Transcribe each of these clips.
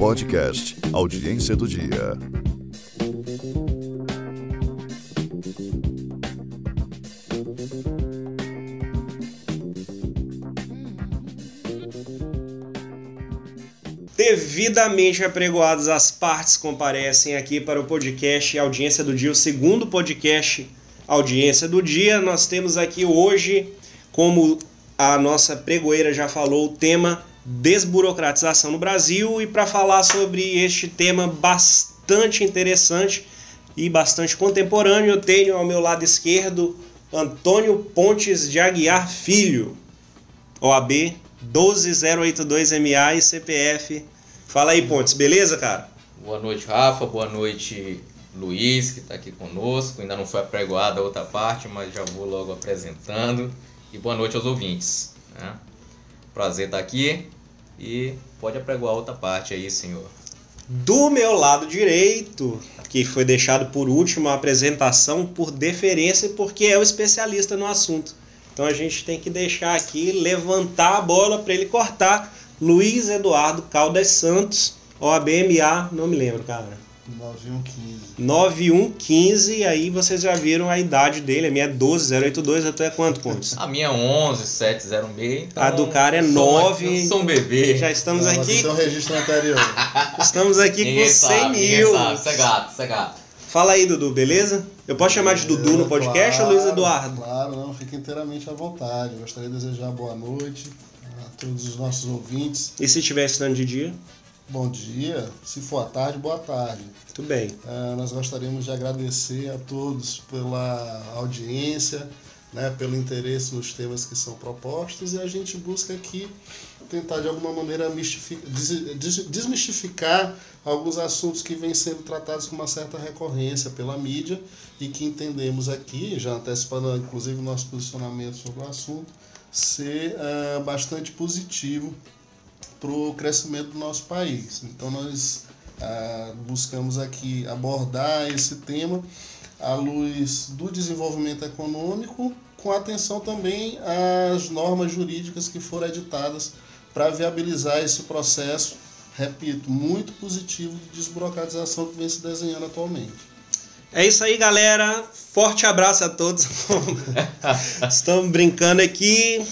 Podcast Audiência do Dia. Devidamente apregoadas as partes comparecem aqui para o podcast Audiência do Dia, o segundo podcast Audiência do Dia. Nós temos aqui hoje, como a nossa pregoeira já falou, o tema desburocratização no Brasil e para falar sobre este tema bastante interessante e bastante contemporâneo, eu tenho ao meu lado esquerdo Antônio Pontes de Aguiar Filho, OAB 12082MA e CPF. Fala aí, Pontes, beleza, cara? Boa noite, Rafa. Boa noite, Luiz, que está aqui conosco. Ainda não foi apregoada a outra parte, mas já vou logo apresentando. E boa noite aos ouvintes. Né? Prazer estar aqui e pode apregoar outra parte aí, senhor. Do meu lado direito, que foi deixado por último a apresentação por deferência, porque é o especialista no assunto. Então a gente tem que deixar aqui, levantar a bola para ele cortar. Luiz Eduardo Caldas Santos, OABMA, não me lembro, cara. 9115. 9115, aí vocês já viram a idade dele, a minha é 12082, até quanto, Pontes? A minha é 11706. Então a do cara é sou 9. uma- Eu sou um bebê. Já estamos Não, aqui, Esse é um registro anterior. estamos aqui Ninguém com 100 sabe, mil. Ninguém sabe. Isso é gato, isso é gato. Fala aí, Dudu, beleza? Eu posso chamar de Dudu no podcast Claro, ou Luiz Eduardo? Claro, não, fique inteiramente à vontade. Gostaria de desejar boa noite a todos os nossos ouvintes. E se estiver estudando de dia? Bom dia, se for à tarde, boa tarde. Tudo bem. Ah, nós gostaríamos de agradecer a todos pela audiência, né, pelo interesse nos temas que são propostos e a gente busca aqui tentar de alguma maneira mistifi- des- des- desmistificar alguns assuntos que vêm sendo tratados com uma certa recorrência pela mídia e que entendemos aqui, já antecipando inclusive o nosso posicionamento sobre o assunto, ser ah, bastante positivo para o crescimento do nosso país. Então nós ah, buscamos aqui abordar esse tema à luz do desenvolvimento econômico, com atenção também às normas jurídicas que foram editadas para viabilizar esse processo, repito, muito positivo de desburocratização que vem se desenhando atualmente. É isso aí, galera. Forte abraço a todos. Estamos brincando aqui.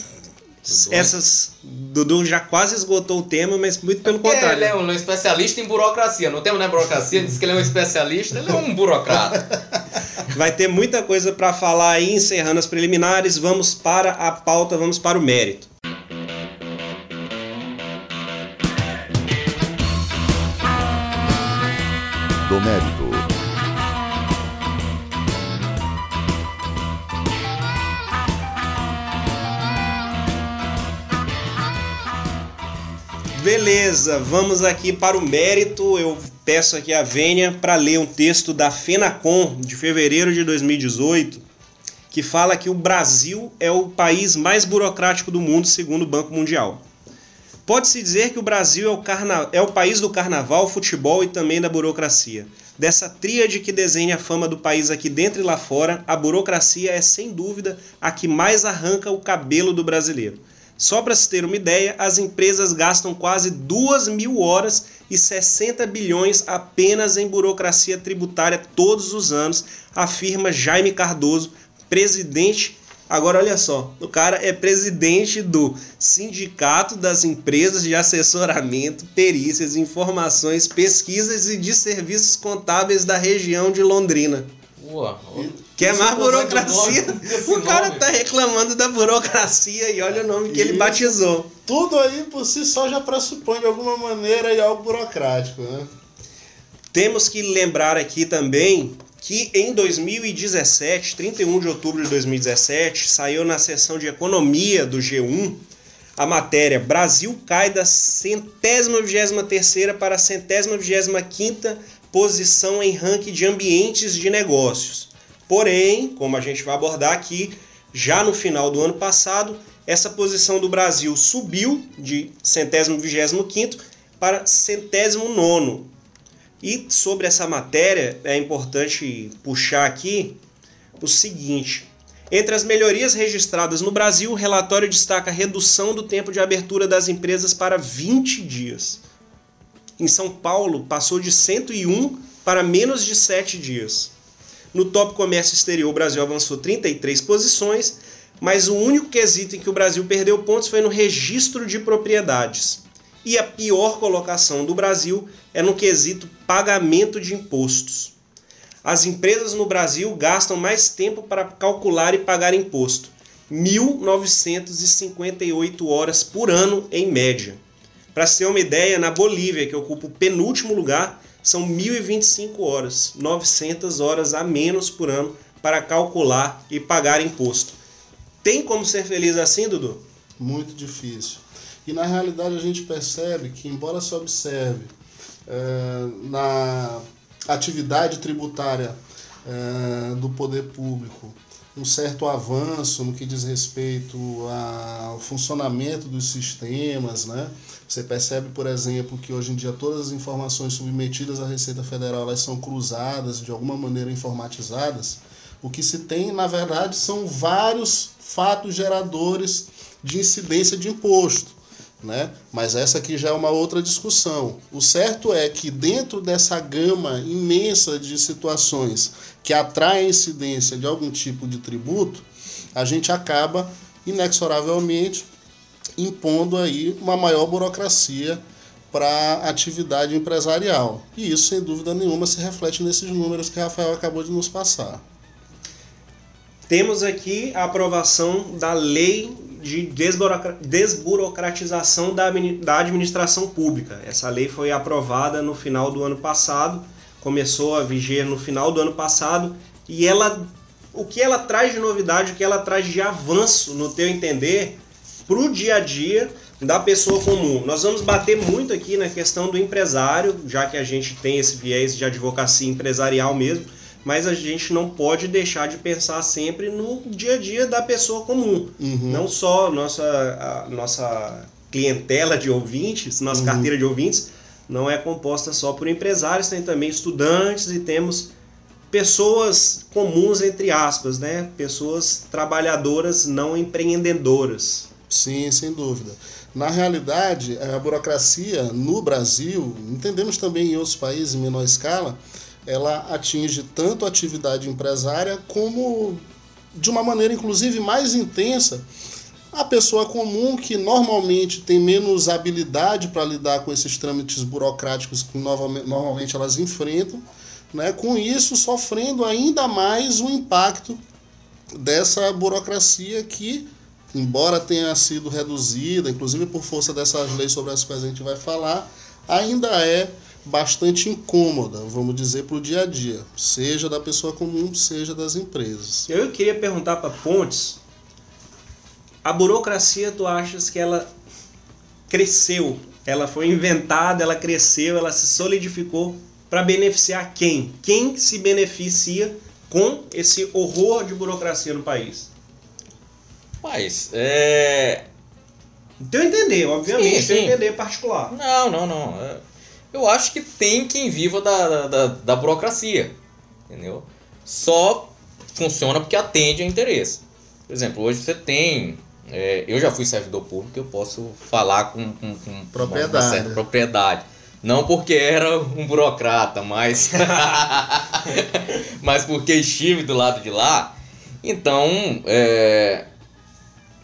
Essas. Dudu já quase esgotou o tema, mas muito pelo Porque contrário. Ele é um especialista em burocracia. Não temos né, burocracia, diz que ele é um especialista, ele é um burocrata. Vai ter muita coisa para falar aí, encerrando as preliminares. Vamos para a pauta, vamos para o mérito. Do mérito. Beleza, vamos aqui para o mérito. Eu peço aqui a Vênia para ler um texto da FENACOM de fevereiro de 2018, que fala que o Brasil é o país mais burocrático do mundo, segundo o Banco Mundial. Pode-se dizer que o Brasil é o, carna... é o país do carnaval, futebol e também da burocracia. Dessa tríade que desenha a fama do país aqui dentro e lá fora, a burocracia é sem dúvida a que mais arranca o cabelo do brasileiro. Só para se ter uma ideia, as empresas gastam quase 2 mil horas e 60 bilhões apenas em burocracia tributária todos os anos, afirma Jaime Cardoso, presidente. Agora olha só, o cara é presidente do Sindicato das Empresas de Assessoramento, Perícias, Informações, Pesquisas e de Serviços Contábeis da região de Londrina. Pô, Quer Isso mais do burocracia? O cara tá reclamando da burocracia e olha o nome que ele batizou. Tudo aí por si só já pressupõe de alguma maneira algo burocrático, né? Temos que lembrar aqui também que em 2017, 31 de outubro de 2017, saiu na seção de economia do G1 a matéria Brasil cai da centésima vigésima terceira para a centésima vigésima quinta posição em ranking de ambientes de negócios. Porém, como a gente vai abordar aqui, já no final do ano passado, essa posição do Brasil subiu de centésimo vigésimo quinto para centésimo nono. E sobre essa matéria é importante puxar aqui o seguinte: Entre as melhorias registradas no Brasil, o relatório destaca a redução do tempo de abertura das empresas para 20 dias. Em São Paulo, passou de 101 para menos de 7 dias. No Top Comércio Exterior, o Brasil avançou 33 posições, mas o único quesito em que o Brasil perdeu pontos foi no registro de propriedades. E a pior colocação do Brasil é no quesito pagamento de impostos. As empresas no Brasil gastam mais tempo para calcular e pagar imposto, 1.958 horas por ano em média. Para ser uma ideia, na Bolívia, que ocupa o penúltimo lugar, são 1.025 horas, 900 horas a menos por ano para calcular e pagar imposto. Tem como ser feliz assim, Dudu? Muito difícil. E na realidade a gente percebe que, embora se observe é, na atividade tributária é, do poder público um certo avanço no que diz respeito ao funcionamento dos sistemas, né? Você percebe, por exemplo, que hoje em dia todas as informações submetidas à Receita Federal elas são cruzadas, de alguma maneira informatizadas. O que se tem, na verdade, são vários fatos geradores de incidência de imposto. Né? Mas essa aqui já é uma outra discussão. O certo é que dentro dessa gama imensa de situações que atraem incidência de algum tipo de tributo, a gente acaba inexoravelmente impondo aí uma maior burocracia para a atividade empresarial. E isso, sem dúvida nenhuma, se reflete nesses números que Rafael acabou de nos passar. Temos aqui a aprovação da lei de desburocratização da administração pública. Essa lei foi aprovada no final do ano passado, começou a viger no final do ano passado e ela, o que ela traz de novidade, o que ela traz de avanço, no teu entender, para o dia a dia da pessoa comum. Nós vamos bater muito aqui na questão do empresário, já que a gente tem esse viés de advocacia empresarial mesmo mas a gente não pode deixar de pensar sempre no dia a dia da pessoa comum. Uhum. Não só nossa, nossa clientela de ouvintes, nossa uhum. carteira de ouvintes, não é composta só por empresários, tem também estudantes e temos pessoas comuns, entre aspas, né? pessoas trabalhadoras não empreendedoras. Sim, sem dúvida. Na realidade, a burocracia no Brasil, entendemos também em outros países em menor escala, ela atinge tanto a atividade empresária como de uma maneira inclusive mais intensa a pessoa comum que normalmente tem menos habilidade para lidar com esses trâmites burocráticos que normalmente elas enfrentam, né? com isso sofrendo ainda mais o impacto dessa burocracia que, embora tenha sido reduzida, inclusive por força dessas leis sobre as quais a gente vai falar, ainda é bastante incômoda, vamos dizer, para o dia a dia, seja da pessoa comum, seja das empresas. Eu queria perguntar para Pontes, a burocracia, tu achas que ela cresceu, ela foi inventada, ela cresceu, ela se solidificou para beneficiar quem? Quem se beneficia com esse horror de burocracia no país? Mas, é... Então entender, obviamente, sim, sim. entender particular. Não, não, não. É eu acho que tem quem viva da, da, da burocracia, entendeu? Só funciona porque atende a interesse. Por exemplo, hoje você tem. É, eu já fui servidor público, eu posso falar com, com, com propriedade. Uma, certa propriedade. Não porque era um burocrata, mas. mas porque estive do lado de lá. Então, é,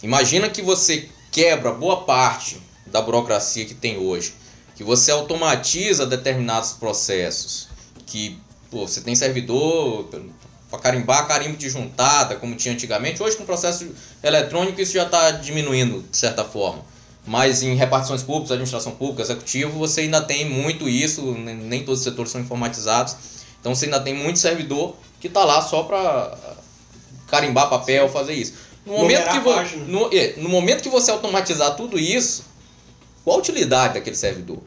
imagina que você quebra boa parte da burocracia que tem hoje que você automatiza determinados processos, que pô, você tem servidor para carimbar carimbo de juntada, como tinha antigamente. Hoje, com o processo eletrônico, isso já está diminuindo de certa forma. Mas em repartições públicas, administração pública, executivo, você ainda tem muito isso, nem todos os setores são informatizados. Então você ainda tem muito servidor que está lá só para carimbar papel, fazer isso. No momento, que vo... no, é, no momento que você automatizar tudo isso, qual a utilidade daquele servidor?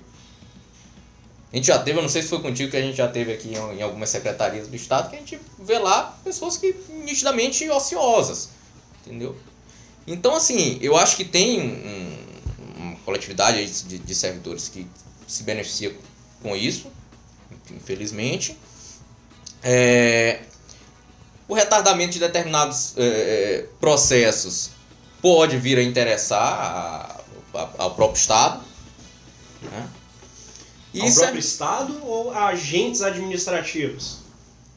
A gente já teve, eu não sei se foi contigo que a gente já teve aqui em algumas secretarias do Estado, que a gente vê lá pessoas que nitidamente ociosas, entendeu? Então, assim, eu acho que tem um, uma coletividade de, de servidores que se beneficia com isso, infelizmente. É, O retardamento de determinados é, é, processos pode vir a interessar a, a, ao próprio Estado. Né? Ao é- próprio Estado ou a agentes administrativos?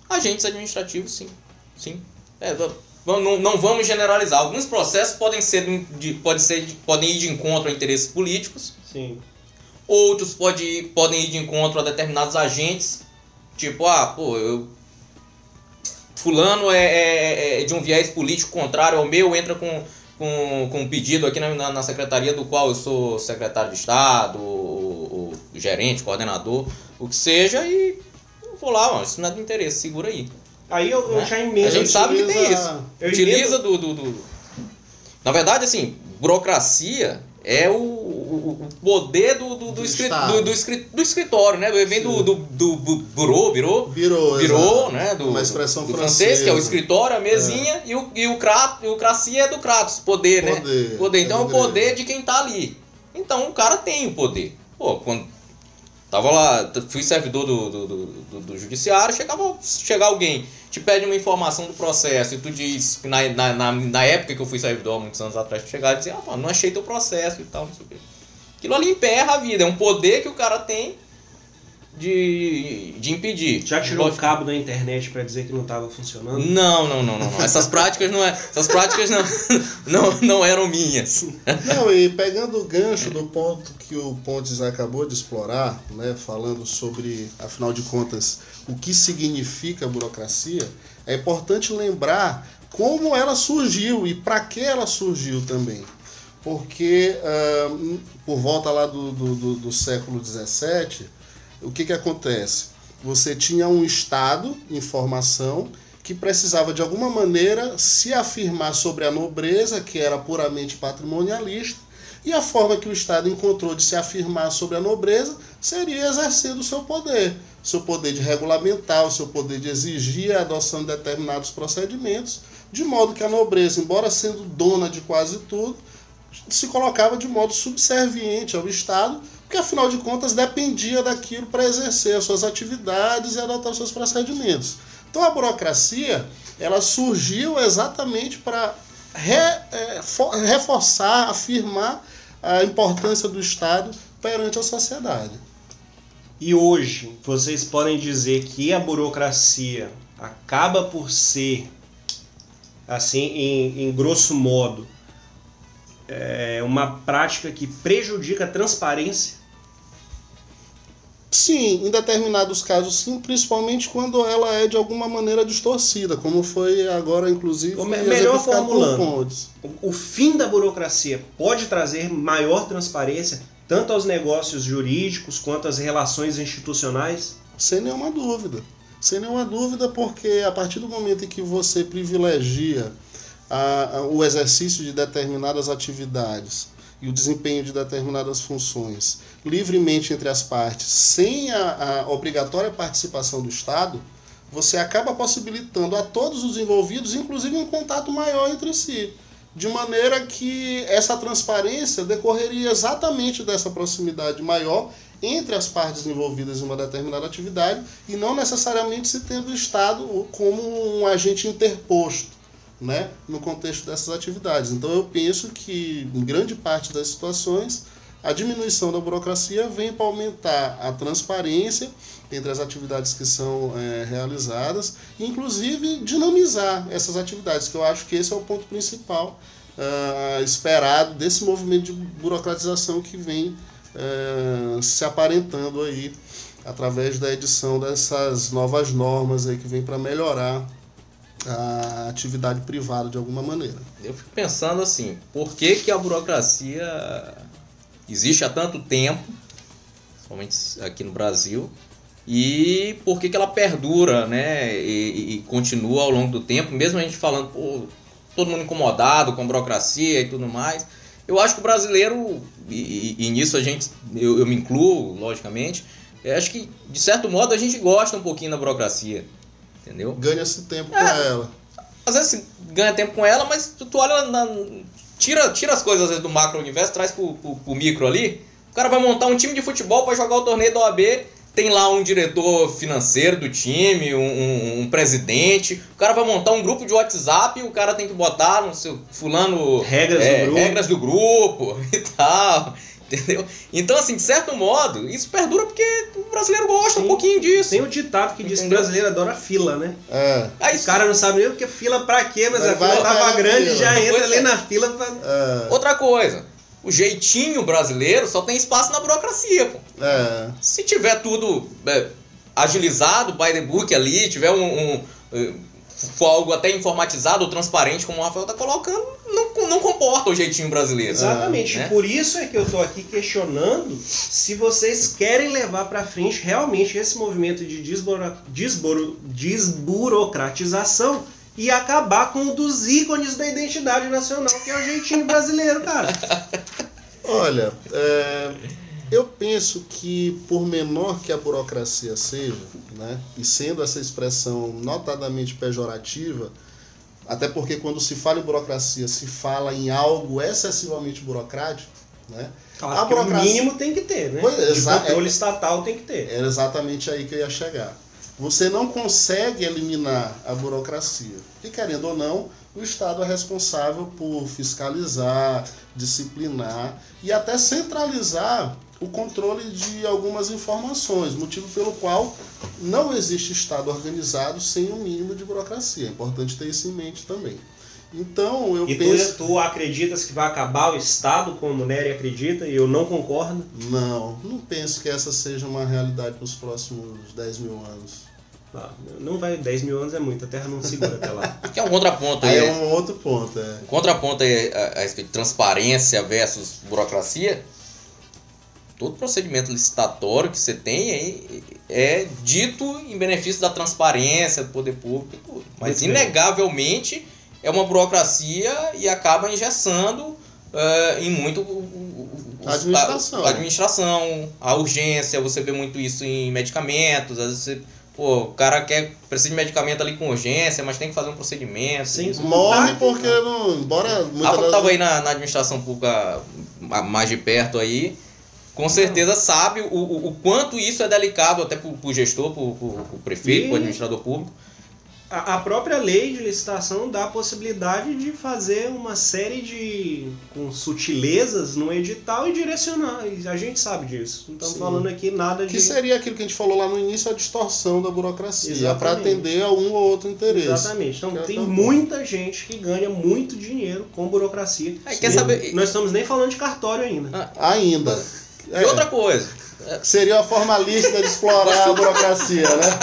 Agentes administrativos, sim. Sim. É, não, não vamos generalizar. Alguns processos podem ser de, de- pode ser de- podem ir de encontro a interesses políticos, Sim. outros pode podem ir de encontro a determinados agentes. Tipo, ah, pô, eu. Fulano é, é- é de um viés político contrário ao meu, entra com, com, com um pedido aqui na, na, secretaria do qual eu sou secretário de Estado, ou, ou gerente, coordenador, o que seja, e eu vou lá, ó, isso não é do interesse, segura aí. Aí eu, eu Né? já emendo. A gente sabe que tem isso. Eu Utiliza do, do, do- Na verdade, assim, burocracia é o, o, o poder do, do, do, Do escri- Estado. do, do escri- do escritório, né? Vem do, do, do, bu- burô, virou, Virou, né? Do, Uma expressão do francesa. francês, que é o escritório, a mesinha, e, o, e, o cra, e o cracia é do Kratos, poder, né? Poder. Poder. Então é É o poder de quem tá ali. Então o cara tem o poder. Pô, quando tava lá, fui servidor do, do, do, do- judiciário, chegava, chega alguém, te pede uma informação do processo e tu diz, que na, na, na, na época que eu fui servidor, muitos anos atrás, tu chegar e dizer, ah, não achei teu processo e tal, não sei o quê. Aquilo ali emperra a vida, é um poder que o cara tem de, de impedir. Já tirou o cabo da internet pra dizer que não tava funcionando? Não, não, não, não, não. Essas práticas não é, essas práticas não, não, não eram minhas. Não, e pegando o gancho do ponto que o Pontes acabou de explorar, né, falando sobre, afinal de contas, o que significa burocracia, é importante lembrar como ela surgiu e para que ela surgiu também. Porque ah, por volta lá do, do, do- do século XVII, o que, que acontece? Você tinha um Estado em formação que precisava de alguma maneira se afirmar sobre a nobreza, que era puramente patrimonialista, e a forma que o Estado encontrou de se afirmar sobre a nobreza seria exercendo o seu poder, seu poder de regulamentar, o seu poder de exigir a adoção de determinados procedimentos, de modo que a nobreza, embora sendo dona de quase tudo, se colocava de modo subserviente ao Estado, porque afinal de contas dependia daquilo para exercer as suas atividades e adotar os seus procedimentos. Então a burocracia ela surgiu exatamente para re- fo- reforçar, afirmar a importância do Estado perante a sociedade. E hoje, vocês podem dizer que a burocracia acaba por ser, assim, em, em grosso modo, é uma prática que prejudica a transparência? Sim, em determinados casos sim, principalmente quando ela é de alguma maneira distorcida, como foi agora inclusive Ou me- melhor formulando. O fim da burocracia pode trazer maior transparência tanto aos negócios jurídicos quanto às relações institucionais? Sem nenhuma dúvida. Sem nenhuma dúvida, porque a partir do momento em que você privilegia a- a- o exercício de determinadas atividades e o desempenho de determinadas funções livremente entre as partes, sem a, a obrigatória participação do Estado, você acaba possibilitando a todos os envolvidos, inclusive, um contato maior entre si. De maneira que essa transparência decorreria exatamente dessa proximidade maior entre as partes envolvidas em uma determinada atividade e não necessariamente se tendo o Estado como um agente interposto né, no contexto dessas atividades. Então eu penso que em grande parte das situações a diminuição da burocracia vem para aumentar a transparência entre as atividades que são eh, realizadas inclusive dinamizar essas atividades, que eu acho que esse é o ponto principal ah, esperado desse movimento de burocratização que vem eh, se aparentando aí através da edição dessas novas normas aí que vem para melhorar a atividade privada de alguma maneira. Eu fico pensando assim, por que, que a burocracia existe há tanto tempo, somente aqui no Brasil, e por que, que ela perdura, né? E, e continua ao longo do tempo, mesmo a gente falando, pô, todo mundo incomodado com a burocracia e tudo mais. Eu acho que o brasileiro, e, e- nisso a gente, eu, eu me incluo, logicamente, acho que, de certo modo, a gente gosta um pouquinho da burocracia. Entendeu? Ganha-se tempo É. com ela. às vezes você ganha tempo com ela, mas tu, tu olha na, tira, tira as coisas às vezes, do macro universo, traz pro, pro, pro micro ali. O cara vai montar um time de futebol para jogar o torneio da OAB tem lá um diretor financeiro do time, um, um, um, presidente. O cara vai montar um grupo de WhatsApp e o cara tem que botar no seu fulano regras, é, do, grupo. regras do grupo e tal. Entendeu? Então, assim, de certo modo, isso perdura porque o brasileiro gosta Sim. um pouquinho disso. Tem o ditado que diz que o brasileiro adora fila, né? É. Aí, o cara não sabe nem porque fila pra quê, mas, a fila tava grande e já entra ali é. na fila pra... É. Outra coisa, o jeitinho brasileiro só tem espaço na burocracia, pô. É. Se tiver tudo é, agilizado, by the book ali, tiver um, um, um for algo até informatizado ou transparente, como o Rafael tá colocando, não, não comporta o jeitinho brasileiro. Exatamente. Né? Por isso é que eu tô aqui questionando se vocês querem levar para frente realmente esse movimento de desburo, desburo, desburocratização e acabar com um dos ícones da identidade nacional, que é o jeitinho brasileiro, cara. Olha, é, eu penso que, por menor que a burocracia seja, né, e sendo essa expressão notadamente pejorativa, até porque quando se fala em burocracia, se fala em algo excessivamente burocrático, né? Claro, a burocracia... o mínimo tem que ter, né? Pois, De controle é, estatal tem que ter. Era exatamente aí que eu ia chegar. Você não consegue eliminar a burocracia. E querendo ou não, o Estado é responsável por fiscalizar, disciplinar e até centralizar o controle de algumas informações, motivo pelo qual não existe Estado organizado sem um mínimo de burocracia. É importante ter isso em mente também. Então, eu e penso... tu, tu acreditas que vai acabar o Estado, como o Nery acredita, e eu não concordo? Não, não penso que essa seja uma realidade nos próximos 10 mil anos. Ah, não vai, 10 mil anos é muito, a Terra não segura até lá. Que é um contraponto aí. é um outro ponto, é. Um contraponto aí a, a, a transparência versus burocracia todo procedimento licitatório que você tem é, é dito em benefício da transparência, do poder público e tudo. Mas, Muito inegavelmente, bem. é uma burocracia e acaba engessando uh, em muito a administração. A, a, administração, a urgência, você vê muito isso em medicamentos, às vezes você Pô, o cara quer, precisa de medicamento ali com urgência, mas tem que fazer um procedimento. Sim, morre porque não. Embora. Muita ah, tava aí na, na administração pública mais de perto aí com certeza sabe o, o, o, quanto isso é delicado até para o gestor, para o prefeito, para o administrador público. A, a própria lei de licitação dá a possibilidade de fazer uma série de com sutilezas no edital e direcionar. E a gente sabe disso. Não estamos falando aqui nada de. Que seria aquilo que a gente falou lá no início, a distorção da burocracia, para atender a um ou outro interesse. Exatamente. Então tem muita gente que ganha muito dinheiro com burocracia. É, quer saber... Nós estamos nem falando de cartório ainda. Ah, ainda. É. E outra coisa. Seria a formalista de explorar a burocracia, né?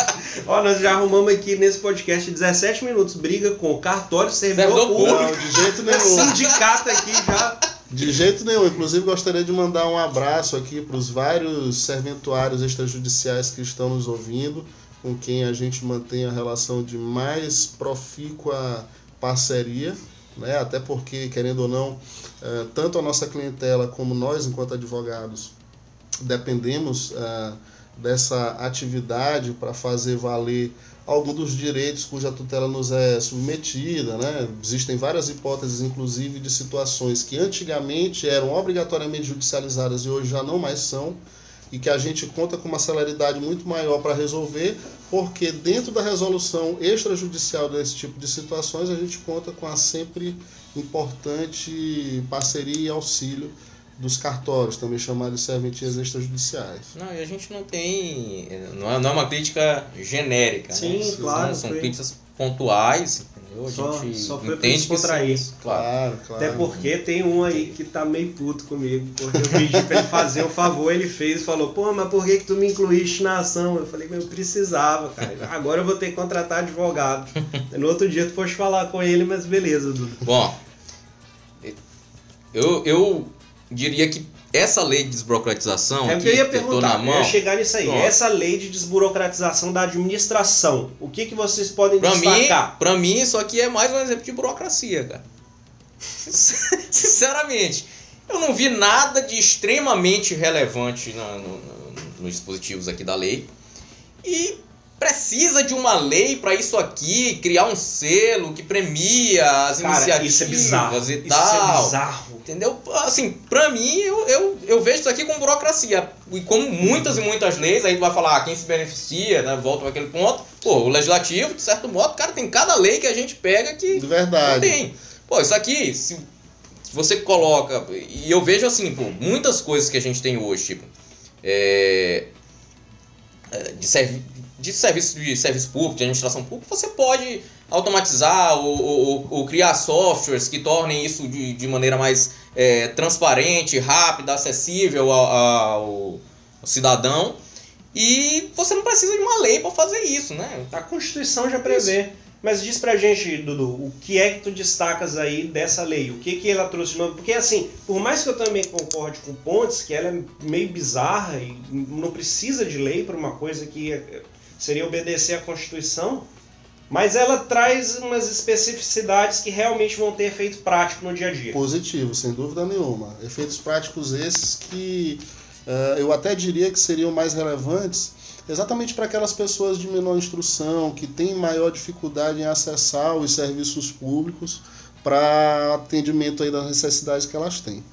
Ó, nós já arrumamos aqui nesse podcast 17 minutos briga com cartório, servidor público. Não, de jeito nenhum. Sindicato aqui já. De jeito nenhum. Inclusive, gostaria de mandar um abraço aqui para os vários serventuários extrajudiciais que estão nos ouvindo, com quem a gente mantém a relação de mais profícua parceria. Né? Até porque, querendo ou não, eh, tanto a nossa clientela como nós, enquanto advogados, dependemos uh, dessa atividade para fazer valer algum dos direitos cuja tutela nos é submetida. Né? Existem várias hipóteses, inclusive, de situações que antigamente eram obrigatoriamente judicializadas e hoje já não mais são, e que a gente conta com uma celeridade muito maior para resolver, porque dentro da resolução extrajudicial desse tipo de situações a gente conta com a sempre importante parceria e auxílio dos cartórios, também chamados de serventias extrajudiciais. Não, e a gente não tem. Não é, não é uma crítica genérica. Sim, né? claro. São, são críticas pontuais, entendeu? A só, gente só foi entende contra isso. Claro, claro. Até porque tem um aí que tá meio puto comigo, porque eu pedi pra ele fazer um favor, ele fez e falou, pô, mas por que, que tu me incluíste na ação? Eu falei, mas eu precisava, cara. Agora eu vou ter que contratar advogado. No outro dia tu foste falar com ele, mas beleza, Dudu. Bom, eu, eu diria que essa lei de desburocratização. É o que eu ia perguntar, na mão, eu ia chegar nisso aí. Pronto. Essa lei de desburocratização da administração, o que, que vocês podem pra destacar? Mim, pra mim, isso aqui é mais um exemplo de burocracia, cara. Sinceramente, eu não vi nada de extremamente relevante no, no, nos dispositivos aqui da lei. E precisa de uma lei para isso aqui, criar um selo que premia as Cara, iniciativas isso é bizarro. e Isso tal. é bizarro. Entendeu? Assim, pra mim, eu, eu, eu vejo isso aqui como burocracia. E como muitas e muitas leis, aí tu vai falar ah, quem se beneficia, né? Volta para aquele ponto. Pô, o legislativo, de certo modo, cara, tem cada lei que a gente pega que De não verdade. tem. Pô, isso aqui, se, se você coloca. E eu vejo assim, pô, muitas coisas que a gente tem hoje, tipo. é, é, de, servi de serviço de serviço público, de administração pública, você pode automatizar ou, ou- ou criar softwares que tornem isso de, de maneira mais é, transparente, rápida, acessível ao, ao- cidadão. E você não precisa de uma lei para fazer isso, né? A Constituição já prevê. Mas diz pra gente, Dudu, o que é que tu destacas aí dessa lei? O que que ela trouxe de novo? Porque assim, por mais que eu também concorde com Pontes, que ela é meio bizarra e não precisa de lei para uma coisa que eh, seria obedecer à Constituição, mas ela traz umas especificidades que realmente vão ter efeito prático no dia a dia. Positivo, sem dúvida nenhuma. Efeitos práticos esses que eh, eu até diria que seriam mais relevantes exatamente para aquelas pessoas de menor instrução, que têm maior dificuldade em acessar os serviços públicos para atendimento aí das necessidades que elas têm.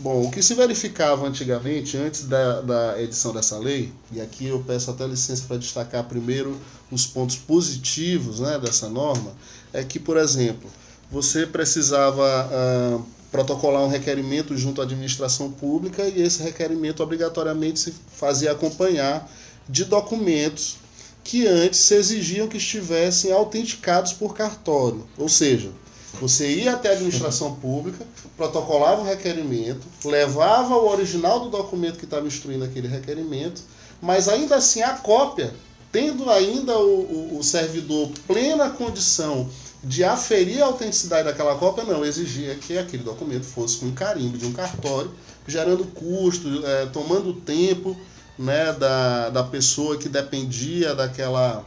Bom, o que se verificava antigamente, antes da, da edição dessa lei, e aqui eu peço até licença para destacar primeiro os pontos positivos né, dessa norma, é que, por exemplo, você precisava ah, protocolar um requerimento junto à administração pública e esse requerimento obrigatoriamente se fazia acompanhar de documentos que antes se exigiam que estivessem autenticados por cartório. Ou seja, você ia até a administração pública, protocolava o requerimento, levava o original do documento que estava instruindo aquele requerimento, mas ainda assim a cópia, tendo ainda o, o, o servidor plena condição de aferir a autenticidade daquela cópia, não, exigia que aquele documento fosse com carimbo de um cartório, gerando custo, eh, tomando tempo né, da, da pessoa que dependia daquela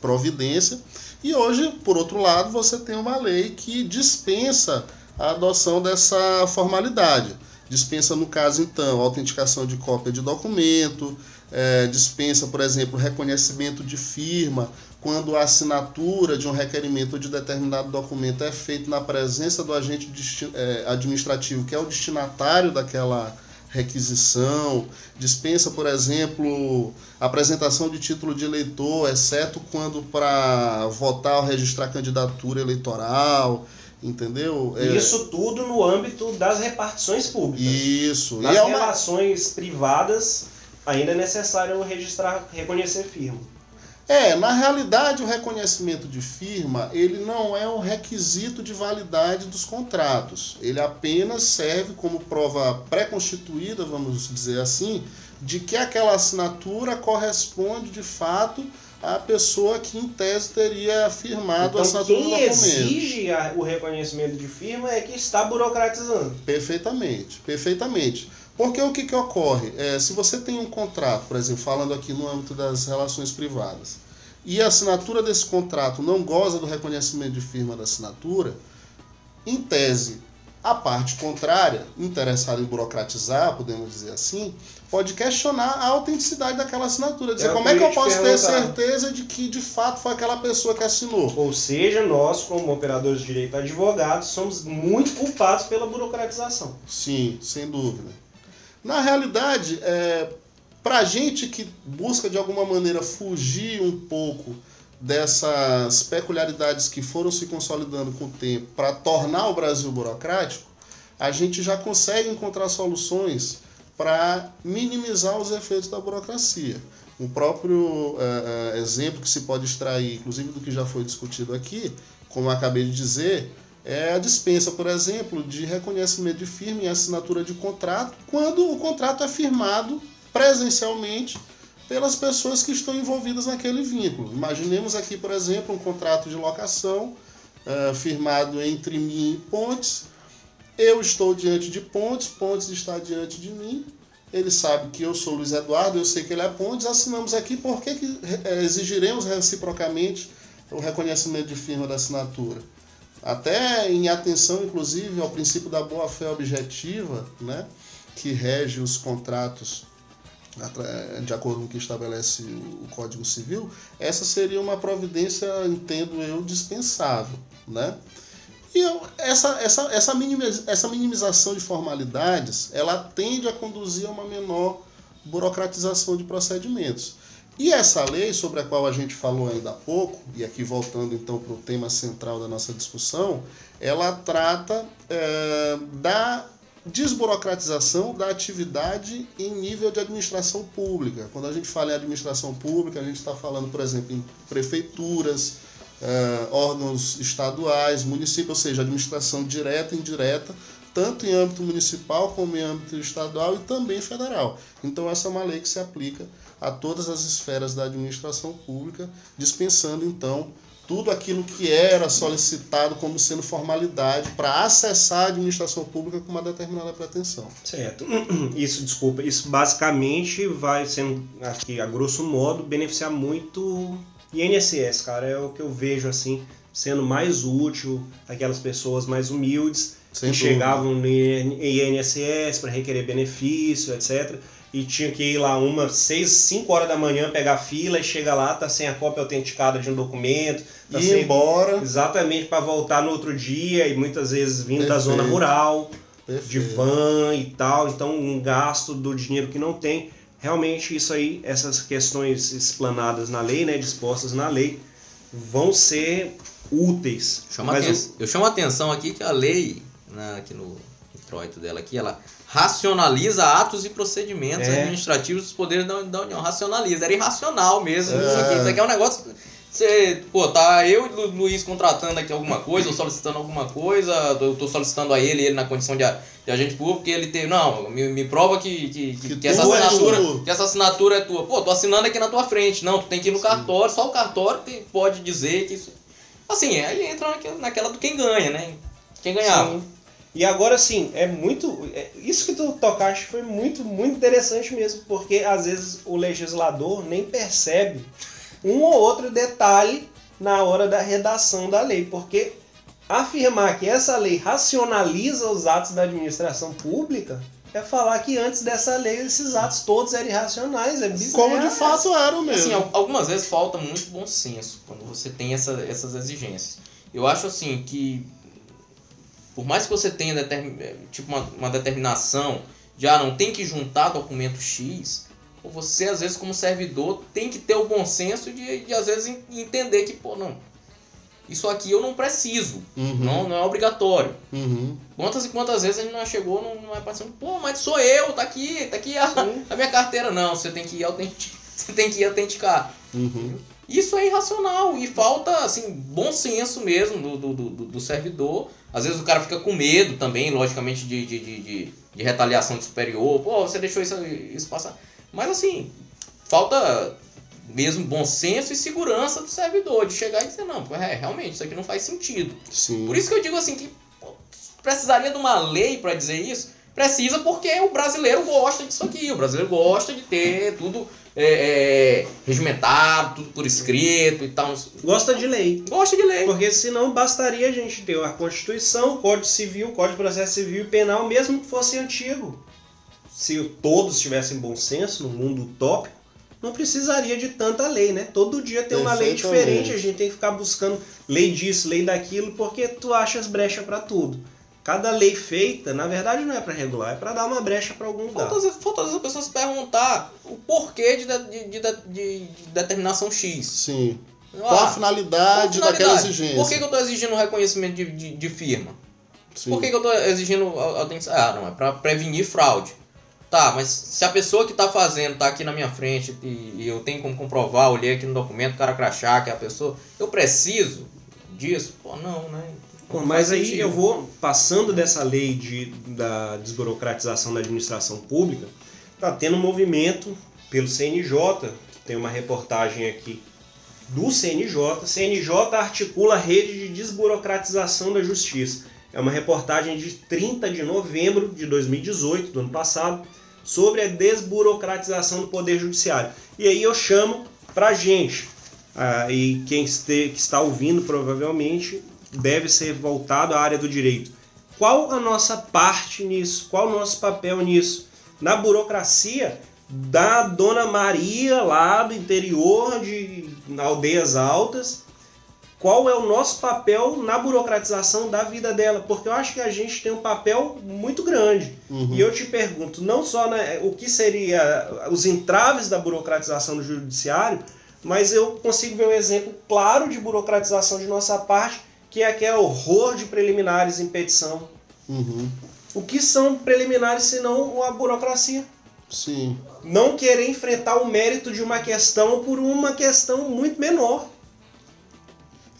providência. E hoje, por outro lado, você tem uma lei que dispensa a adoção dessa formalidade. Dispensa, no caso, então, a autenticação de cópia de documento, eh, dispensa, por exemplo, reconhecimento de firma quando a assinatura de um requerimento de determinado documento é feita na presença do agente eh, administrativo, que é o destinatário daquela requisição, dispensa, por exemplo, apresentação de título de eleitor, exceto quando para votar ou registrar candidatura eleitoral, entendeu? É, Isso tudo no âmbito das repartições públicas. Isso. Nas E é uma, relações privadas, ainda é necessário registrar, reconhecer firma. É, na realidade o reconhecimento de firma, ele não é um requisito de validade dos contratos. Ele apenas serve como prova pré-constituída, vamos dizer assim, de que aquela assinatura corresponde de fato à pessoa que em tese teria firmado Então, a assinatura do quem documento. exige o reconhecimento de firma é que está burocratizando. Perfeitamente, perfeitamente. Porque o que, que ocorre? É, se você tem um contrato, por exemplo, falando aqui no âmbito das relações privadas, e a assinatura desse contrato não goza do reconhecimento de firma da assinatura, em tese, a parte contrária, interessada em burocratizar, podemos dizer assim, pode questionar a autenticidade daquela assinatura. Dizer, É como é que eu posso ter certeza de que de fato foi aquela pessoa que assinou? Ou seja, nós, como operadores de direito advogados, somos muito culpados pela burocratização. Sim, sem dúvida. Na realidade, é, para a gente que busca de alguma maneira fugir um pouco dessas peculiaridades que foram se consolidando com o tempo para tornar o Brasil burocrático, a gente já consegue encontrar soluções para minimizar os efeitos da burocracia. O próprio é, é, exemplo que se pode extrair, inclusive do que já foi discutido aqui, como acabei de dizer, é a dispensa, por exemplo, de reconhecimento de firma e assinatura de contrato quando o contrato é firmado presencialmente pelas pessoas que estão envolvidas naquele vínculo. Imaginemos aqui, por exemplo, um contrato de locação eh, firmado entre mim e Pontes. Eu estou diante de Pontes, Pontes está diante de mim. Ele sabe que eu sou Luiz Eduardo, eu sei que ele é Pontes. Assinamos aqui, por que, que eh, exigiremos reciprocamente o reconhecimento de firma da assinatura? Até em atenção, inclusive, ao princípio da boa-fé objetiva, né, que rege os contratos de acordo com o que estabelece o Código Civil, essa seria uma providência, entendo eu, dispensável. Né? E eu, essa, essa, essa, minimiz, essa minimização de formalidades, ela tende a conduzir a uma menor burocratização de procedimentos. E essa lei, sobre a qual a gente falou ainda há pouco, e aqui voltando então para o tema central da nossa discussão, ela trata é, da desburocratização da atividade em nível de administração pública. Quando a gente fala em administração pública, a gente está falando, por exemplo, em prefeituras, uh, órgãos estaduais, municípios, ou seja, administração direta e indireta, tanto em âmbito municipal como em âmbito estadual e também federal. Então, essa é uma lei que se aplica a todas as esferas da administração pública, dispensando, então, tudo aquilo que era solicitado como sendo formalidade para acessar a administração pública com uma determinada pretensão. Certo. Isso, desculpa, isso basicamente vai sendo, aqui a grosso modo, beneficiar muito INSS, cara, é o que eu vejo assim sendo mais útil aquelas pessoas mais humildes Sem que dúvida. chegavam no INSS para requerer benefício, etc e tinha que ir lá uma, seis, cinco horas da manhã pegar fila e chega lá, tá sem a cópia autenticada de um documento. Tá ir sem... embora. Exatamente, para voltar no outro dia e muitas vezes vindo Perfeito. da zona rural, Perfeito. de van e tal. Então, um gasto do dinheiro que não tem. Realmente, isso aí, essas questões explanadas na lei, né, dispostas na lei, vão ser úteis. Chama Mas eu... eu chamo a atenção aqui que a lei, né, aqui no introito dela aqui, ela racionaliza atos e procedimentos é. administrativos dos poderes da, da União. Racionaliza. Era irracional mesmo. É. Isso, aqui. isso aqui é um negócio. Você, pô, tá eu e o Luiz contratando aqui alguma coisa, ou solicitando alguma coisa, eu tô solicitando a ele, ele na condição de, de agente público, que ele tem. Não, me, me prova que, que, que, que essa assinatura, é que essa assinatura é tua. Pô, tô assinando aqui na tua frente. Não, tu tem que ir no Sim. cartório, só o cartório tem, pode dizer que isso. Assim, aí entra naquela, naquela do quem ganha, né? Quem ganhava. Sim. E agora sim, é muito. É, isso que tu tocaste foi muito, muito interessante mesmo, porque às vezes o legislador nem percebe um ou outro detalhe na hora da redação da lei, porque afirmar que essa lei racionaliza os atos da administração pública é falar que antes dessa lei esses atos todos eram irracionais, é bizarro. Como de fato eram mesmo. Assim, algumas vezes falta muito bom senso quando você tem essa, essas exigências. Eu acho assim que por mais que você tenha tipo uma, uma determinação de ah, não tem que juntar documento X, você às vezes como servidor tem que ter o bom senso de, de às vezes entender que, pô, não, isso aqui eu não preciso, uhum. não, não é obrigatório. Uhum. Quantas e quantas vezes a gente não chegou, não, não é passando, pô, mas sou eu, tá aqui, tá aqui a, a minha carteira. Não, você tem que ir autenticar. Você tem que ir autenticar. Uhum. Isso é irracional e falta assim bom senso mesmo do, do, do, do, servidor. Às vezes o cara fica com medo também, logicamente, de, de, de, de, retaliação de superior. Pô, você deixou isso, isso passar. Mas assim, falta mesmo bom senso e segurança do servidor, de chegar e dizer, não, é, realmente, isso aqui não faz sentido. Sim. Por isso que eu digo assim, que pô, precisaria de uma lei para dizer isso. Precisa porque o brasileiro gosta disso aqui. O brasileiro gosta de ter tudo é, é, regimentado, tudo por escrito e tal. Gosta de lei. Gosta de lei. Porque senão bastaria a gente ter a Constituição, Código Civil, Código de Processo Civil e Penal, mesmo que fosse antigo. Se todos tivessem bom senso no mundo utópico, não precisaria de tanta lei, né? Todo dia tem uma lei diferente, a gente tem que ficar buscando lei disso, lei daquilo, porque tu achas brecha para tudo. Cada lei feita, na verdade, não é para regular, é para dar uma brecha para algum lugar. Falta, falta as pessoas perguntar o porquê de, de, de, de, determinação X. Sim. Ah, qual a finalidade, qual a finalidade daquela exigência? Por que, que eu estou exigindo reconhecimento de, de, de firma? Sim. Por que, que eu estou exigindo Ah, não, é para prevenir fraude. Tá, mas se a pessoa que está fazendo está aqui na minha frente e, e, eu tenho como comprovar, olhei aqui no documento, o cara crachá que é a pessoa, eu preciso disso? Pô, não, né? Bom, mas aí eu vou passando dessa lei de, da desburocratização da administração pública, tá tendo um movimento pelo CNJ, tem uma reportagem aqui do CNJ. CNJ articula a rede de desburocratização da justiça. É uma reportagem de 30 de novembro de 2018, do ano passado, sobre a desburocratização do Poder Judiciário. E aí eu chamo pra gente, ah, e quem este, que está ouvindo provavelmente deve ser voltado à área do direito. Qual a nossa parte nisso? Qual o nosso papel nisso? Na burocracia, da Dona Maria lá do interior de aldeias altas. Qual é o nosso papel na burocratização da vida dela? Porque eu acho que a gente tem um papel muito grande. Uhum. E eu te pergunto, não só né, o que seria os entraves da burocratização do judiciário, mas eu consigo ver um exemplo claro de burocratização de nossa parte, que é aquele horror de preliminares em petição. Uhum. O que são preliminares senão a burocracia? Sim. Não querer enfrentar o mérito de uma questão por uma questão muito menor.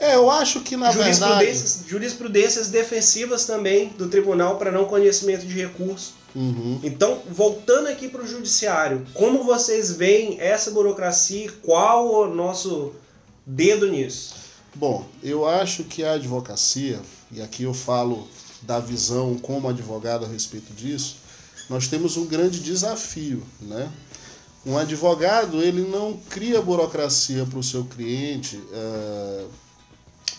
É, eu acho que na verdade. Jurisprudências, jurisprudências defensivas também do tribunal para não conhecimento de recurso. Uhum. Então, voltando aqui para o judiciário, como vocês veem essa burocracia e qual o nosso dedo nisso? Bom, eu acho que a advocacia, e aqui eu falo da visão como advogado a respeito disso, nós temos um grande desafio, né? Um advogado ele não cria burocracia para o seu cliente eh,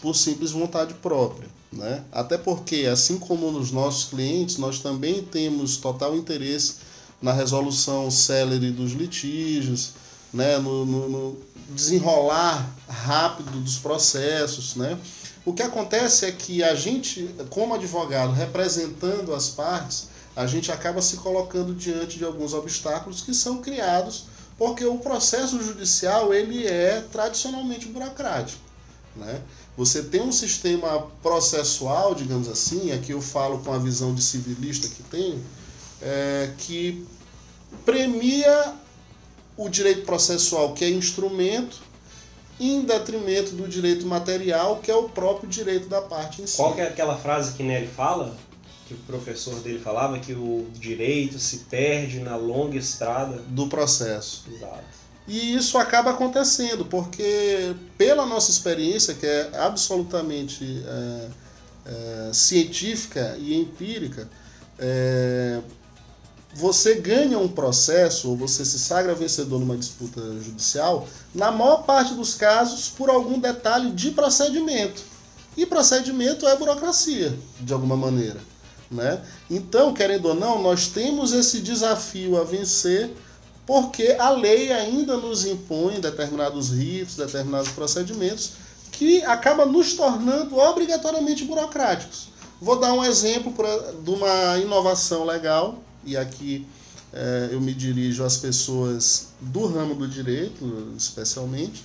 por simples vontade própria, né? Até porque, assim como nos nossos clientes, nós também temos total interesse na resolução célere dos litígios, né? no, no, no desenrolar rápido dos processos, né? O que acontece é que a gente, como advogado, representando as partes, a gente acaba se colocando diante de alguns obstáculos que são criados porque o processo judicial ele é tradicionalmente burocrático, né? Você tem um sistema processual, digamos assim, aqui eu falo com a visão de civilista que tenho, é, que premia o direito processual, que é instrumento, em detrimento do direito material, que é o próprio direito da parte em si. Qual que é aquela frase que Nelly fala? Que o professor dele falava que o direito se perde na longa estrada. Do processo. Exato. E isso acaba acontecendo, porque pela nossa experiência, que é absolutamente é, é, científica e empírica, é, você ganha um processo, ou você se sagra vencedor numa disputa judicial, na maior parte dos casos, por algum detalhe de procedimento. E procedimento é burocracia, de alguma maneira. Né? Então, querendo ou não, nós temos esse desafio a vencer porque a lei ainda nos impõe determinados ritos, determinados procedimentos que acaba nos tornando obrigatoriamente burocráticos. Vou dar um exemplo de uma inovação legal, e aqui é, eu me dirijo às pessoas do ramo do direito, especialmente.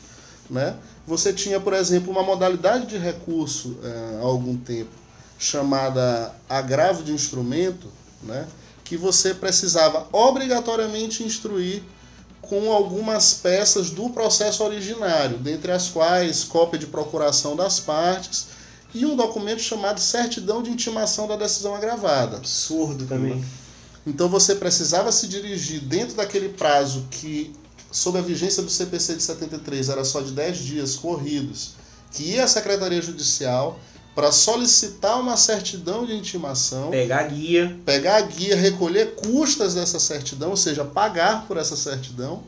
Né? Você tinha, por exemplo, uma modalidade de recurso é, há algum tempo chamada agravo de instrumento, né? que você precisava obrigatoriamente instruir com algumas peças do processo originário, dentre as quais cópia de procuração das partes e um documento chamado certidão de intimação da decisão agravada. Absurdo também. Então você precisava se dirigir dentro daquele prazo que, sob a vigência do CPC de 73, era só de 10 dias corridos, que ia à Secretaria Judicial para solicitar uma certidão de intimação, Pegar a guia. pegar a guia, recolher custas dessa certidão, ou seja, pagar por essa certidão.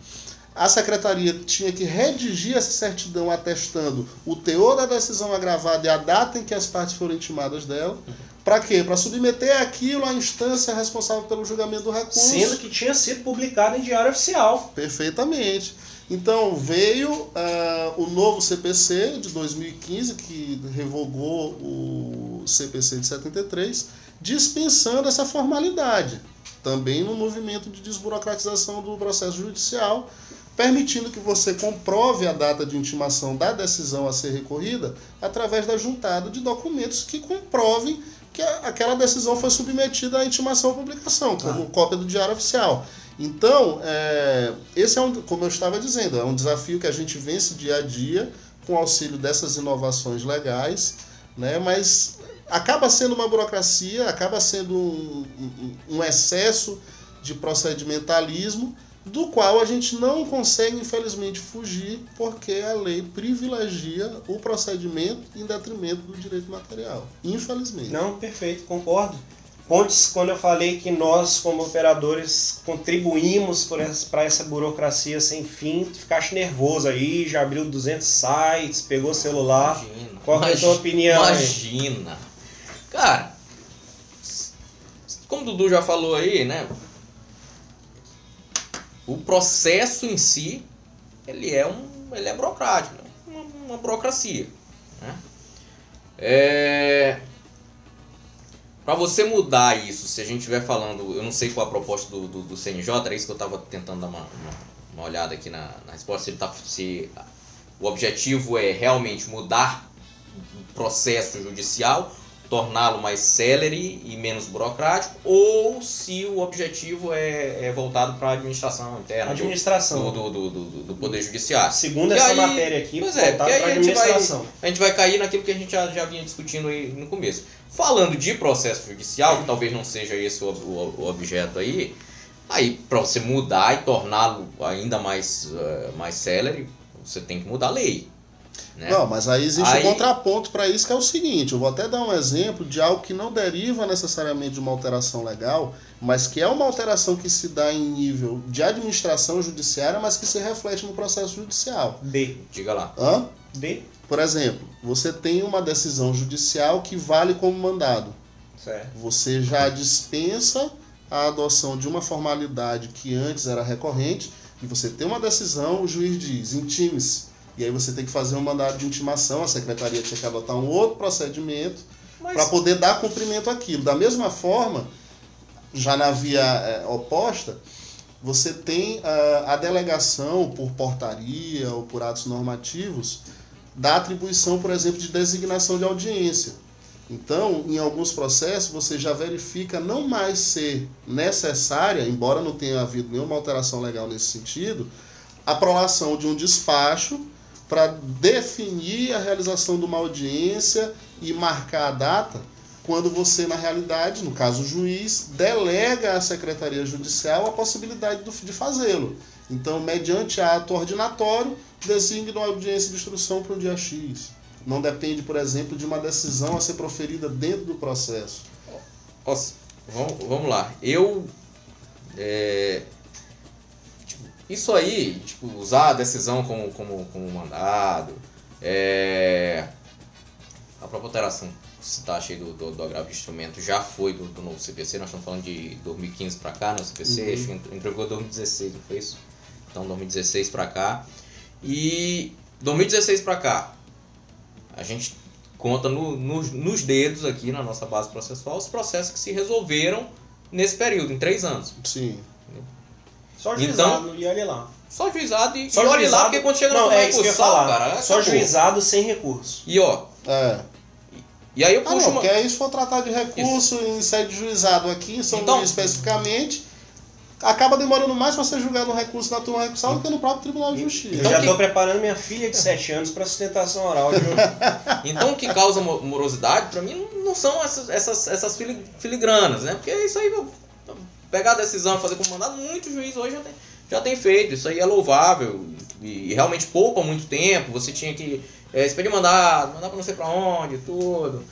A secretaria tinha que redigir essa certidão atestando o teor da decisão agravada e a data em que as partes foram intimadas dela. Para quê? Para submeter aquilo à instância responsável pelo julgamento do recurso. Sendo que tinha sido publicado em diário oficial. Perfeitamente. Então veio uh, o novo CPC de 2015, que revogou o CPC de 73, dispensando essa formalidade. Também no movimento de desburocratização do processo judicial, permitindo que você comprove a data de intimação da decisão a ser recorrida através da juntada de documentos que comprovem que aquela decisão foi submetida à intimação ou publicação, como ah. cópia do diário oficial. Então, é, esse é um, como eu estava dizendo, é um desafio que a gente vence dia a dia com o auxílio dessas inovações legais, né? Mas acaba sendo uma burocracia, acaba sendo um, um, um excesso de procedimentalismo do qual a gente não consegue, infelizmente, fugir, porque a lei privilegia o procedimento em detrimento do direito material. Infelizmente. Não, perfeito, concordo. Pontes, quando eu falei que nós, como operadores, contribuímos para essa, essa burocracia sem fim, tu ficaste nervoso aí, já abriu 200 sites, pegou o celular. Imagina. Qual é a tua opinião? Imagina. Aí? Cara, como o Dudu já falou aí, né? O processo em si, ele é um, ele é burocrático, né? uma, uma burocracia. Né? É... Para você mudar isso, se a gente estiver falando, eu não sei qual a proposta do, do, do CNJ, era isso que eu estava tentando dar uma, uma, uma, olhada aqui na, na resposta, se, ele tá, se o objetivo é realmente mudar o processo judicial torná-lo mais célere e menos burocrático, ou se o objetivo é, é voltado para a administração interna administração. Do, do, do, do, Poder Judiciário. Segundo essa aí, matéria aqui, pois é, voltado para a administração. Vai, a gente vai cair naquilo que a gente já, já vinha discutindo aí no começo. Falando de processo judicial, que talvez não seja esse o, o, o objeto aí, aí para você mudar e torná-lo ainda mais, uh, mais célere, você tem que mudar a lei. Né? Não, mas aí existe aí... um contraponto para isso que é o seguinte: eu vou até dar um exemplo de algo que não deriva necessariamente de uma alteração legal, mas que é uma alteração que se dá em nível de administração judiciária, mas que se reflete no processo judicial. D. Diga lá. Hã? D. Por exemplo, você tem uma decisão judicial que vale como mandado. Certo. Você já dispensa a adoção de uma formalidade que antes era recorrente, e você tem uma decisão, o juiz diz: intime-se e aí você tem que fazer um mandado de intimação, a secretaria tinha que adotar um outro procedimento Mas... para poder dar cumprimento àquilo. Da mesma forma, já na via é, oposta, você tem uh, a delegação por portaria ou por atos normativos da atribuição, por exemplo, de designação de audiência. Então, em alguns processos, você já verifica não mais ser necessária, embora não tenha havido nenhuma alteração legal nesse sentido, a prolação de um despacho para definir a realização de uma audiência e marcar a data, quando você, na realidade, no caso o juiz, delega à Secretaria Judicial a possibilidade de fazê-lo. Então, mediante ato ordinatório, designa uma audiência de instrução para o dia X. Não depende, por exemplo, de uma decisão a ser proferida dentro do processo. Nossa, vamos, vamos lá. Eu é, isso aí, tipo, usar a decisão como, como, como mandado, é... a própria alteração que você está cheio do, do, do agravo de instrumento já foi do, do novo CPC, nós estamos falando de 2015 para cá, né, o CPC, uhum. em 2016, não foi isso? Então, 2016 para cá. E 2016 para cá, a gente conta no, no, nos dedos aqui na nossa base processual os processos que se resolveram nesse período, em três anos. Sim. Só juizado então, e olha lá. Só juizado e, só e olha lá, porque quando chega não, na é recursal, cara, Só acabou. juizado sem recurso. E ó. É. E aí eu puxo ah, não, uma... porque aí se for tratar de recurso isso. em sede de juizado aqui, em São então, Luís especificamente, acaba demorando mais para ser julgado no recurso da turma recursal do que no próprio Tribunal de Justiça. Eu já estou que... preparando minha filha de 7 anos para sustentação oral. então o que causa morosidade, para mim, não são essas, essas, essas filigranas, né? Porque isso aí pegar a decisão, fazer como mandado, muito juiz hoje já tem, já tem feito. Isso aí é louvável e, realmente poupa muito tempo. Você tinha que é, expedir mandado, mandar para não sei para onde, tudo.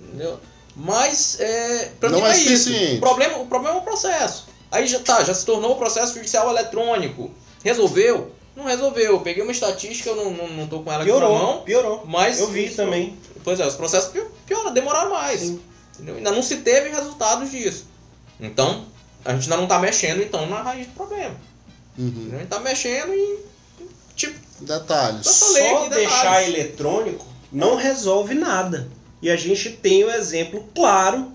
Entendeu? Mas é, pra não mim é, é isso. O problema, o problema é o processo. Aí já tá, já se tornou o processo judicial eletrônico. Resolveu? Não resolveu. Eu peguei uma estatística, eu não, não, não tô com ela piorou, aqui na mão. Piorou. Mas eu vi também. Pois é, os processos pioram, demoraram mais. Ainda não se teve resultados disso. Então, a gente ainda não está mexendo, então, na raiz do problema. Uhum. A gente está mexendo em. Tipo. Detalhes. Só aqui, deixar detalhes. eletrônico não resolve nada. E a gente tem o exemplo claro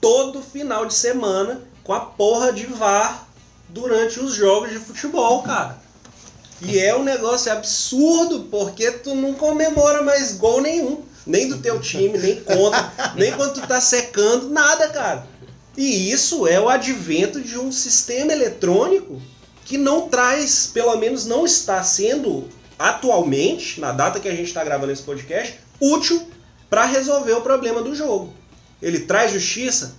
todo final de semana com a porra de VAR durante os jogos de futebol, cara. E é um negócio absurdo, porque tu não comemora mais gol nenhum. Nem do teu time, nem contra, nem quando tu tá secando, nada, cara. E isso é o advento de um sistema eletrônico que não traz, pelo menos não está sendo atualmente, na data que a gente está gravando esse podcast, útil para resolver o problema do jogo. Ele traz justiça?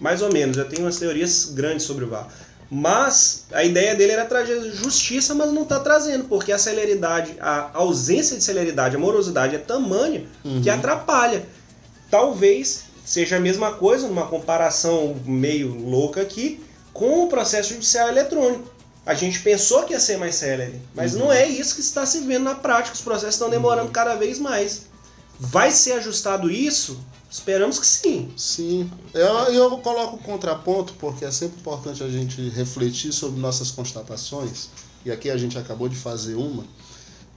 Mais ou menos, eu tenho umas teorias grandes sobre o VAR. Mas a ideia dele era trazer justiça, mas não está trazendo, porque a celeridade, a ausência de celeridade, a morosidade é tamanha uhum. que atrapalha. Talvez seja a mesma coisa, numa comparação meio louca aqui, com o processo judicial eletrônico. A gente pensou que ia ser mais célere, mas uhum. não é isso que está se vendo na prática. Os processos estão demorando uhum. cada vez mais. Vai ser ajustado isso Esperamos que sim. Sim. Eu, eu coloco o contraponto porque é sempre importante a gente refletir sobre nossas constatações, e aqui a gente acabou de fazer uma,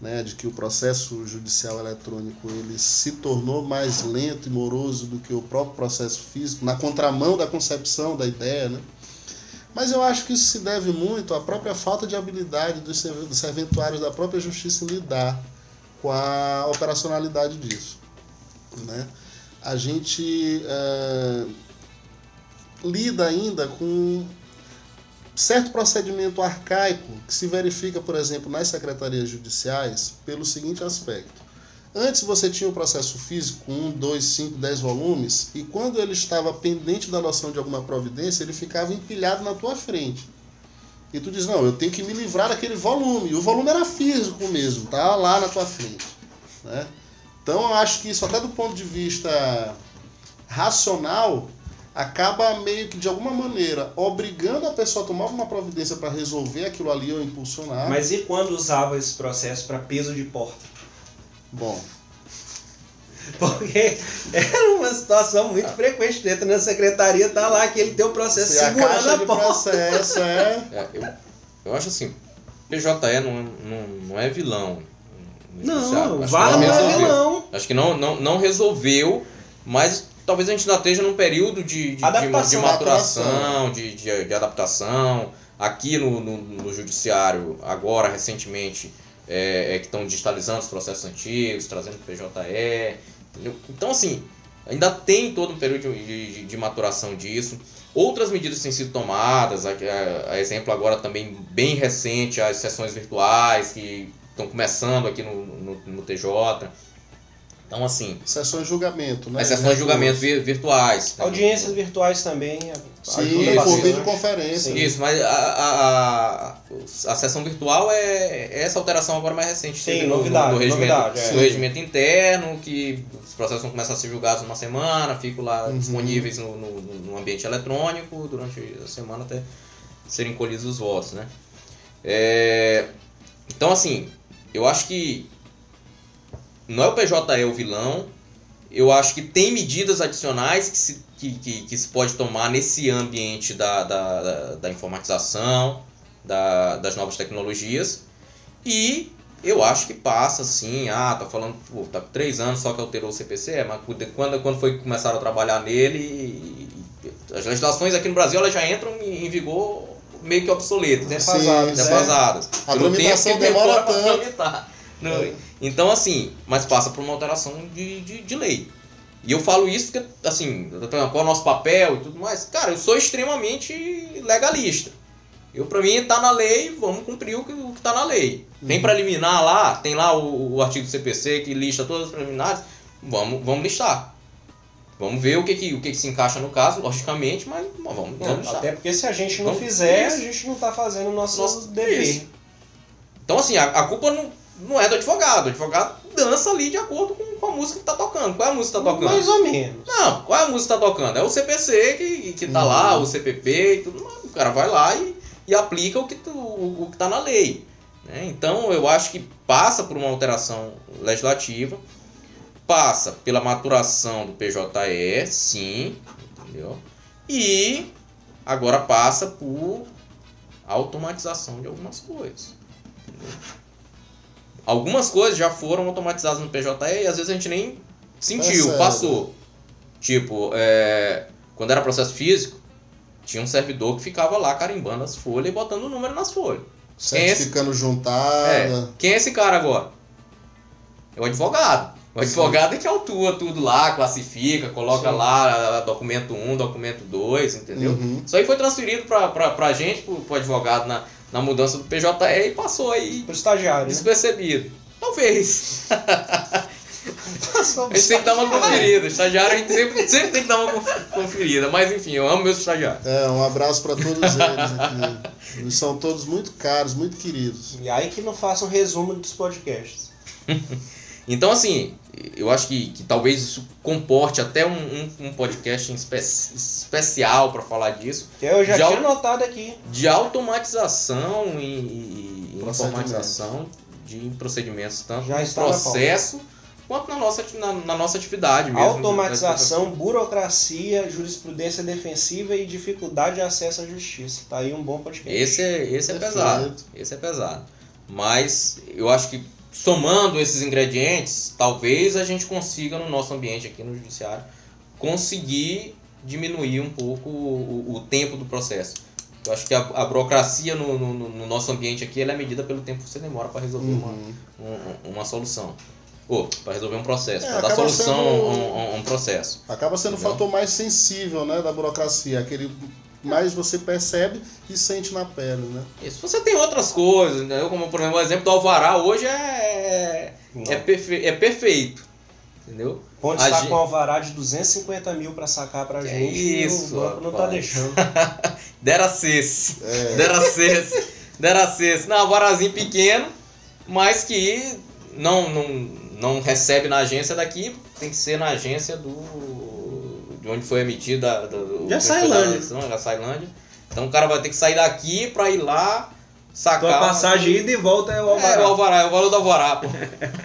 né, de que o processo judicial eletrônico ele se tornou mais lento e moroso do que o próprio processo físico, na contramão da concepção da ideia, né? Mas eu acho que isso se deve muito à própria falta de habilidade dos serventuários da própria justiça em lidar com a operacionalidade disso. Né? A gente é, lida ainda com certo procedimento arcaico que se verifica, por exemplo, nas secretarias judiciais pelo seguinte aspecto. Antes você tinha o processo físico com 1, 2, 5, 10 volumes, e quando ele estava pendente da noção de alguma providência, ele ficava empilhado na tua frente. E tu diz, não, eu tenho que me livrar daquele volume. E o volume era físico mesmo, tá lá na tua frente. Né? Então eu acho que isso, até do ponto de vista racional, acaba meio que de alguma maneira obrigando a pessoa a tomar uma providência para resolver aquilo ali ou impulsionar. Mas e quando usava esse processo para peso de porta? Bom. Porque era uma situação muito frequente dentro da secretaria, tá lá que ele tem o processo Se a segurando caixa a de porta. processo é. É, eu, eu acho assim, PJE não, não, não é vilão. Não, VAR não não é resolveu. vilão. Acho que não, não, não resolveu, mas talvez a gente ainda esteja num período de, de, de, Adaptação, de maturação, de, de, de adaptação. Aqui no, no, no judiciário, agora, recentemente, é, é que estão digitalizando os processos antigos, trazendo PJE. entendeu? Então, assim, ainda tem todo um período de, de, de maturação disso. Outras medidas têm sido tomadas, a, a- a exemplo agora também bem recente, as sessões virtuais que estão começando aqui no, no, no TJ. Então, assim, Sessões de julgamento, né? as sessões de julgamento vir- virtuais. também. Audiências virtuais também Sim, por videoconferência. Isso, mas a, a, a, a sessão virtual é, é essa alteração agora mais recente. Sim, no, novidade, no, no regimento, novidade, é. no regimento interno, que os processos vão começar a ser julgados numa semana, ficam lá Uhum. disponíveis no, no, no ambiente eletrônico durante a semana até serem colhidos os votos, né? É, então, assim, eu acho que não é o PJE o vilão, eu acho que tem medidas adicionais que se, que, que, que se pode tomar nesse ambiente da, da, da, da informatização, da, das novas tecnologias. E eu acho que passa assim, ah, tá falando, pô, tá com três anos só que alterou o CPC, é, mas quando, quando foi que começaram a trabalhar nele, as legislações aqui no Brasil elas já entram em vigor meio que obsoletas, né? Defasadas. Sim, defasadas. A Pelo tramitação demora tanto. Não, É. Então, assim, mas passa por uma alteração de, de, de lei. E eu falo isso porque, assim, qual é o nosso papel e tudo mais. Cara, eu sou extremamente legalista. Eu, pra mim, tá na lei, vamos cumprir o que, o que tá na lei. Tem Uhum. preliminar lá, tem lá o, o artigo do CPC que lista todas as preliminares, vamos, vamos listar. Vamos ver o que, que, o que, que se encaixa no caso, logicamente, mas vamos, vamos Não, listar. até porque se a gente não Vamos- fizer, isso. a gente não tá fazendo o nosso, Nosso- dever. isso. Então, assim, a, a culpa não, não é do advogado. O advogado dança ali de acordo com, com a música que tá tocando. Qual é a música que tá tocando? Mais ou menos. Não, qual é a música que tá tocando? É o CPC que, que tá Uhum. lá, o CPP e tudo mais. O cara vai lá e, e aplica o que, tu- o, o que tá na lei. né? Então, eu acho que passa por uma alteração legislativa, passa pela maturação do PJE, sim, entendeu? E agora passa por automatização de algumas coisas. entendeu? Algumas coisas já foram automatizadas no PJE e às vezes a gente nem sentiu, sério. passou. Tipo, é, quando era processo físico, tinha um servidor que ficava lá carimbando as folhas e botando o número nas folhas. Certificando juntada. É. Quem é esse cara agora? É o advogado. O advogado é que autua tudo lá, classifica, coloca Sim. lá documento 1, documento 2, entendeu? Uhum. Isso aí foi transferido pra, pra, pra gente, pro, pro advogado na, na mudança do PJE e passou aí Pro estagiário. Né? despercebido. Talvez. Passou A gente tem que dar uma conferida. Estagiário a gente sempre, sempre tem que dar uma conf- conferida. Mas enfim, eu amo meus estagiários. É, um abraço para todos eles aqui. Eles são todos muito caros, muito queridos. E aí que não faça um resumo dos podcasts. Então, assim, eu acho que, que talvez isso comporte até um, um, um podcast espe- especial para falar disso. Que eu já tinha notado aqui. De automatização e, e- informatização de procedimentos, tanto Já no está na processo quanto na nossa, na, na nossa atividade mesmo. Automatização, burocracia, jurisprudência defensiva e dificuldade de acesso à justiça. Tá aí um bom podcast. Esse é, esse é Perfeito. pesado. Esse é pesado. Mas eu acho que somando esses ingredientes, talvez a gente consiga no nosso ambiente aqui no judiciário conseguir diminuir um pouco o, o- tempo do processo. Eu acho que a, a burocracia no, no- no nosso ambiente aqui é medida pelo tempo que você demora para resolver uma, Uhum. um- uma solução. Ou para resolver um processo, É, para dar solução sendo- a um, a um processo. Acaba sendo o Entendeu? fator mais sensível né, da burocracia, aquele mais você percebe e sente na pele, né? Se você tem outras coisas, né? como por exemplo o exemplo do Alvará hoje é, é, perfe- é perfeito. Entendeu? Ponte A está gente- com alvará de 250 mil para sacar pra Que gente e isso, o banco não tá rapaz. deixando. Dera cesse. É. Dera cesse. Dera cesse. Não, Alvarazinho pequeno, mas que não, não, não recebe na agência daqui, tem que ser na agência do. De onde foi emitida. Do, De Açailândia. De Açailândia. Então o cara vai ter que sair daqui pra ir lá sacar. Tua passagem ida e volta é o É, o alvará. Alvará, é o valor do Alvará, pô.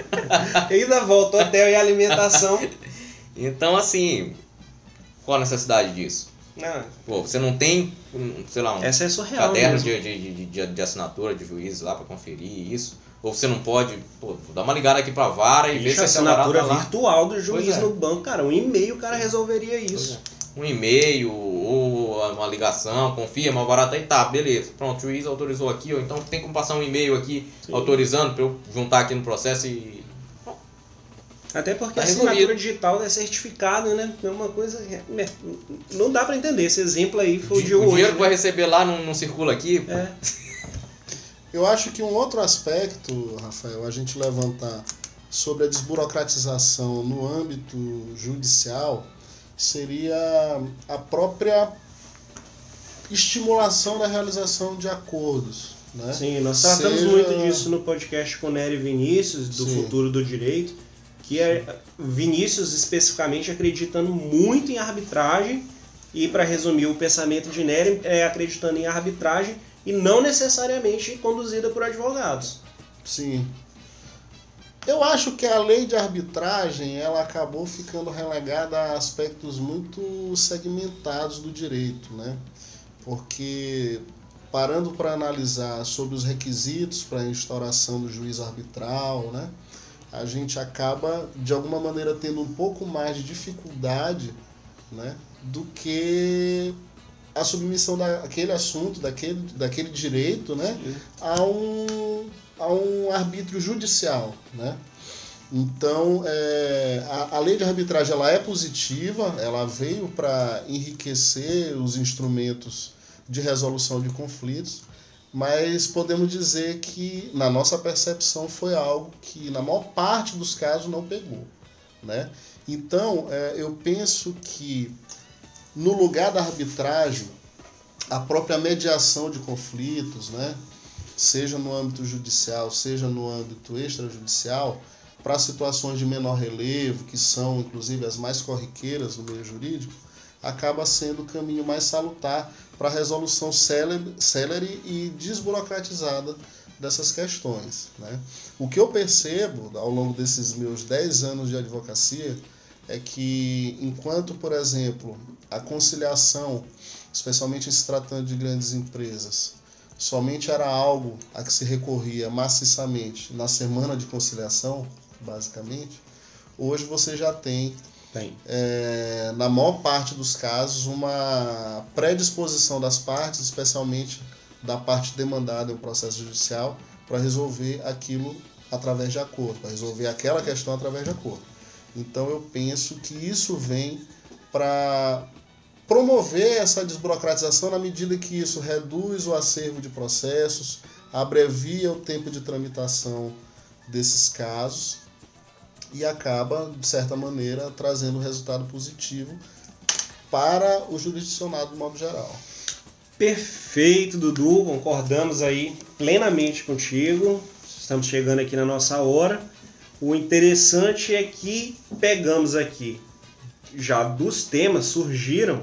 Ida, volta, hotel e alimentação. Então, assim, qual a necessidade disso? Não, Pô, você não tem, sei lá, um essa é surreal caderno de, de, de, de, de assinatura de juízes lá pra conferir isso? Ou você não pode, pô, dá uma ligada aqui pra vara e ver Ixi, se a assinatura tá virtual do juiz é. no banco, cara. Um e-mail o cara resolveria isso. é. Um e-mail ou uma ligação, confirma, o tá aí, tá, beleza. Pronto, o juiz autorizou aqui, ou então tem como passar um e-mail aqui Sim. autorizando pra eu juntar aqui no processo e. Até porque Tá a assinatura resolvido. digital é certificada, né? É uma coisa. Não dá pra entender. Esse exemplo aí foi o de o hoje. dinheiro que vai né? receber lá não, não circula aqui. É. Eu acho que um outro aspecto, Rafael, a gente levantar sobre a desburocratização no âmbito judicial seria a própria estimulação da realização de acordos. Né? Sim, nós tratamos Seja- muito disso no podcast com Nery Vinícius, do Sim. futuro do direito, que é Vinícius especificamente acreditando muito em arbitragem, e para resumir o pensamento de Nery, é acreditando em arbitragem e não necessariamente conduzida por advogados. Sim. Eu acho que a lei de arbitragem ela acabou ficando relegada a aspectos muito segmentados do direito, né? Porque parando para analisar sobre os requisitos para a instauração do juiz arbitral, né? A gente acaba de alguma maneira tendo um pouco mais de dificuldade, né? Do que a submissão daquele assunto, daquele, daquele direito, né? a um, a um arbítrio judicial, né? Então, é, a, a lei de arbitragem ela é positiva, ela veio para enriquecer os instrumentos de resolução de conflitos, mas podemos dizer que, na nossa percepção, foi algo que, na maior parte dos casos, não pegou, né? Então, é, eu penso que, no lugar da arbitragem, a própria mediação de conflitos, né? seja no âmbito judicial, seja no âmbito extrajudicial, para situações de menor relevo, que são inclusive as mais corriqueiras no meio jurídico, acaba sendo o caminho mais salutar para a resolução célere, e desburocratizada dessas questões. Né? O que eu percebo ao longo desses meus 10 anos de advocacia é que, enquanto, por exemplo, a conciliação, especialmente se tratando de grandes empresas, somente era algo a que se recorria maciçamente na semana de conciliação, basicamente, hoje você já tem, Tem. é, na maior parte dos casos, uma predisposição das partes, especialmente da parte demandada em um processo judicial, para resolver aquilo através de acordo, para resolver aquela questão através de acordo. Então eu penso que isso vem para promover essa desburocratização na medida que isso reduz o acervo de processos, abrevia o tempo de tramitação desses casos e acaba, de certa maneira, trazendo um resultado positivo para o jurisdicionado de modo geral. Perfeito, Dudu. Concordamos aí plenamente contigo. Estamos chegando aqui na nossa hora. O interessante é que pegamos aqui já dos temas surgiram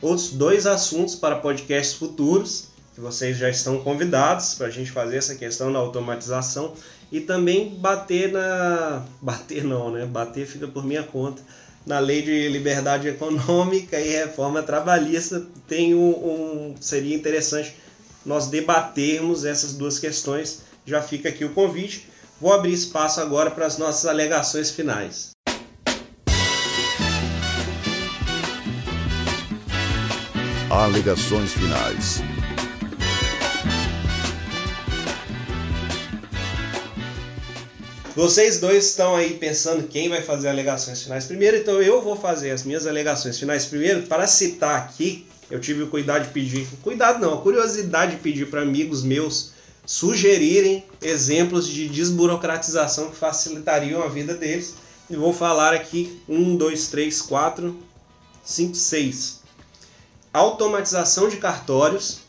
outros dois assuntos para podcasts futuros que vocês já estão convidados para a gente fazer essa questão da automatização e também bater na. Bater não, né? Bater fica por minha conta. Na lei de liberdade econômica e reforma trabalhista tem um, um seria interessante nós debatermos essas duas questões. Já fica aqui o convite. Vou abrir espaço agora para as nossas alegações finais. Alegações finais. Vocês dois estão aí pensando quem vai fazer alegações finais primeiro, então eu vou fazer as minhas alegações finais primeiro. Para citar aqui, eu tive o cuidado de pedir, cuidado não, a curiosidade de pedir para amigos meus sugerirem exemplos de desburocratização que facilitariam a vida deles. E vou falar aqui um, dois, três, quatro, cinco, seis. Automatização de cartórios,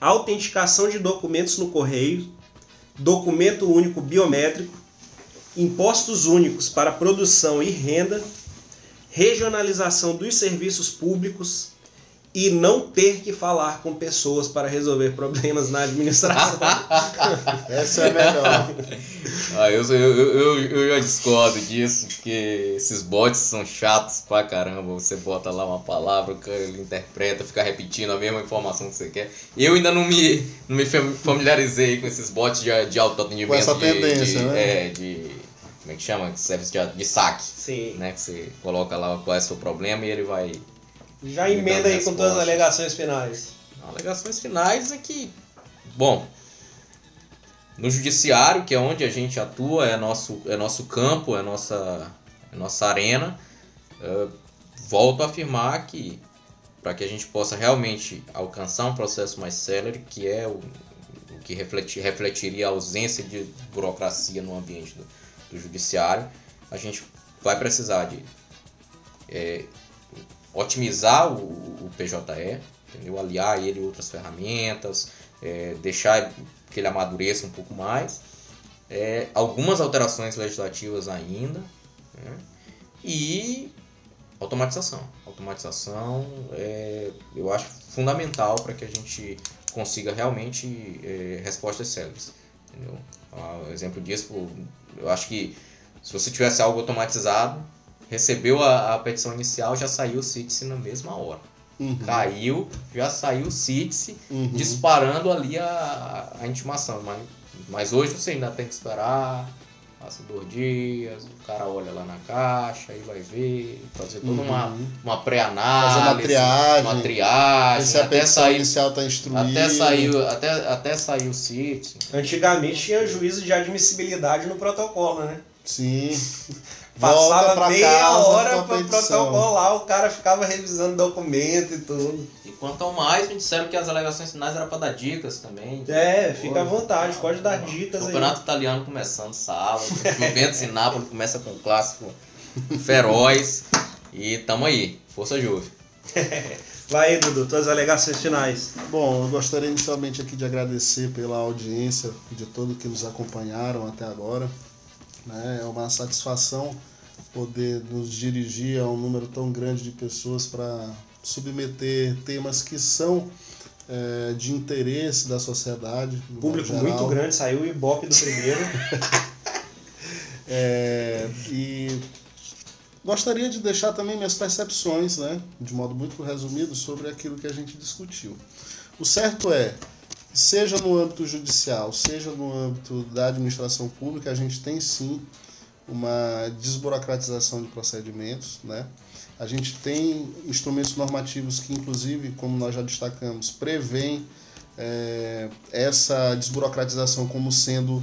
autenticação de documentos no correio, documento único biométrico, impostos únicos para produção e renda, regionalização dos serviços públicos e não ter que falar com pessoas para resolver problemas na administração. Essa é a melhor. ah, eu, eu, eu, eu já discordo disso, porque esses bots são chatos pra caramba. Você bota lá uma palavra, ele interpreta, fica repetindo a mesma informação que você quer. Eu ainda não me, não me familiarizei com esses bots de, de autoatendimento. Com essa de, tendência, de, né? É, de. Como é que chama? Serviço de, de saque. Sim. Né? Que você coloca lá qual é o seu problema e ele vai Já emenda aí com todas as alegações finais. Alegações finais é que, bom, no judiciário, que é onde a gente atua, é nosso, é nosso campo, é nossa, é nossa arena, eh, volto a afirmar que para que a gente possa realmente alcançar um processo mais célere, que é o, o que refleti, refletiria a ausência de burocracia no ambiente do, do judiciário, a gente vai precisar de eh, otimizar o, o PJE, entendeu? aliar ele a outras ferramentas, é, deixar que ele amadureça um pouco mais, é, algumas alterações legislativas ainda, né? e automatização. Automatização é, eu acho fundamental para que a gente consiga realmente é, respostas céleres. Entendeu? Ah, exemplo disso, eu acho que se você tivesse algo automatizado, recebeu a, a petição inicial, já saiu o CITES na mesma hora. Uhum. Caiu, já saiu o CITES Uhum. disparando ali a, a intimação. Mas, mas hoje você ainda tem que esperar, passa dois dias, o cara olha lá na caixa, aí vai ver, fazer toda uma, Uhum. uma pré-análise, Fazer uma triagem. uma triagem, Se a até sair, inicial está instruída. até sair, até, até sair o CITES. Antigamente tinha juízo de admissibilidade no protocolo, né? Sim. Passava pra meia casa hora com a para petição. protocolar, o cara ficava revisando documento e tudo. E quanto ao mais, me disseram que as alegações finais era para dar dicas também. É, fica à vontade, pode dar dicas aí. Campeonato italiano começando sábado. Juventus e Nápoles começa com um clássico feroz. E tamo aí. Força Juve. Vai aí, Dudu, tuas alegações finais. Bom, eu gostaria inicialmente aqui de agradecer pela audiência de todos que nos acompanharam até agora. Né? É uma satisfação poder nos dirigir a um número tão grande de pessoas para submeter temas que são é, de interesse da sociedade. Público muito grande, saiu o Ibope do primeiro. É, e gostaria de deixar também minhas percepções, né, de modo muito resumido, sobre aquilo que a gente discutiu. O certo é, seja no âmbito judicial, seja no âmbito da administração pública, a gente tem sim uma desburocratização de procedimentos, né? A gente tem instrumentos normativos que, inclusive, como nós já destacamos, prevêem é, essa desburocratização como sendo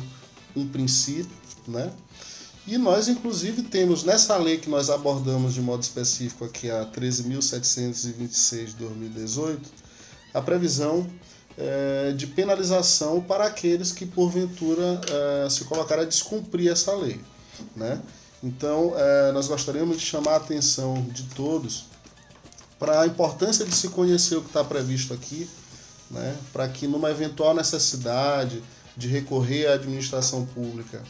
um princípio, né? E nós, inclusive, temos nessa lei que nós abordamos de modo específico aqui, a 13.726 de 2018, a previsão eh, de penalização para aqueles que, porventura, eh, se colocarem a descumprir essa lei. Né? Então, eh, nós gostaríamos de chamar a atenção de todos para a importância de se conhecer o que está previsto aqui, né? para que, numa eventual necessidade de recorrer à administração pública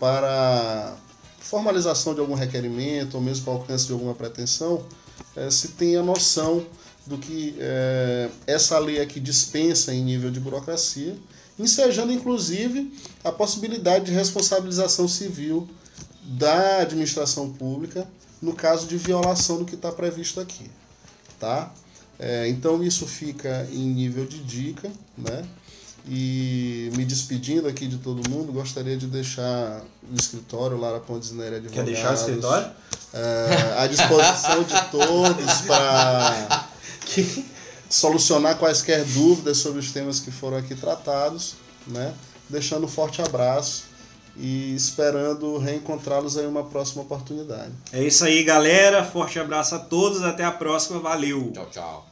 para formalização de algum requerimento ou mesmo para alcance de alguma pretensão, se tenha noção do que eh, essa lei aqui dispensa em nível de burocracia ensejando inclusive a possibilidade de responsabilização civil da administração pública no caso de violação do que está previsto aqui, tá? É, então isso fica em nível de dica, né? E me despedindo aqui de todo mundo, gostaria de deixar o escritório Lara Pontes Nery Advogados. Quer deixar o escritório? É, à disposição de todos para solucionar quaisquer dúvidas sobre os temas que foram aqui tratados, né? Deixando um forte abraço e esperando reencontrá-los em uma próxima oportunidade. É isso aí, galera. Forte abraço a todos. Até a próxima. Valeu. Tchau, tchau.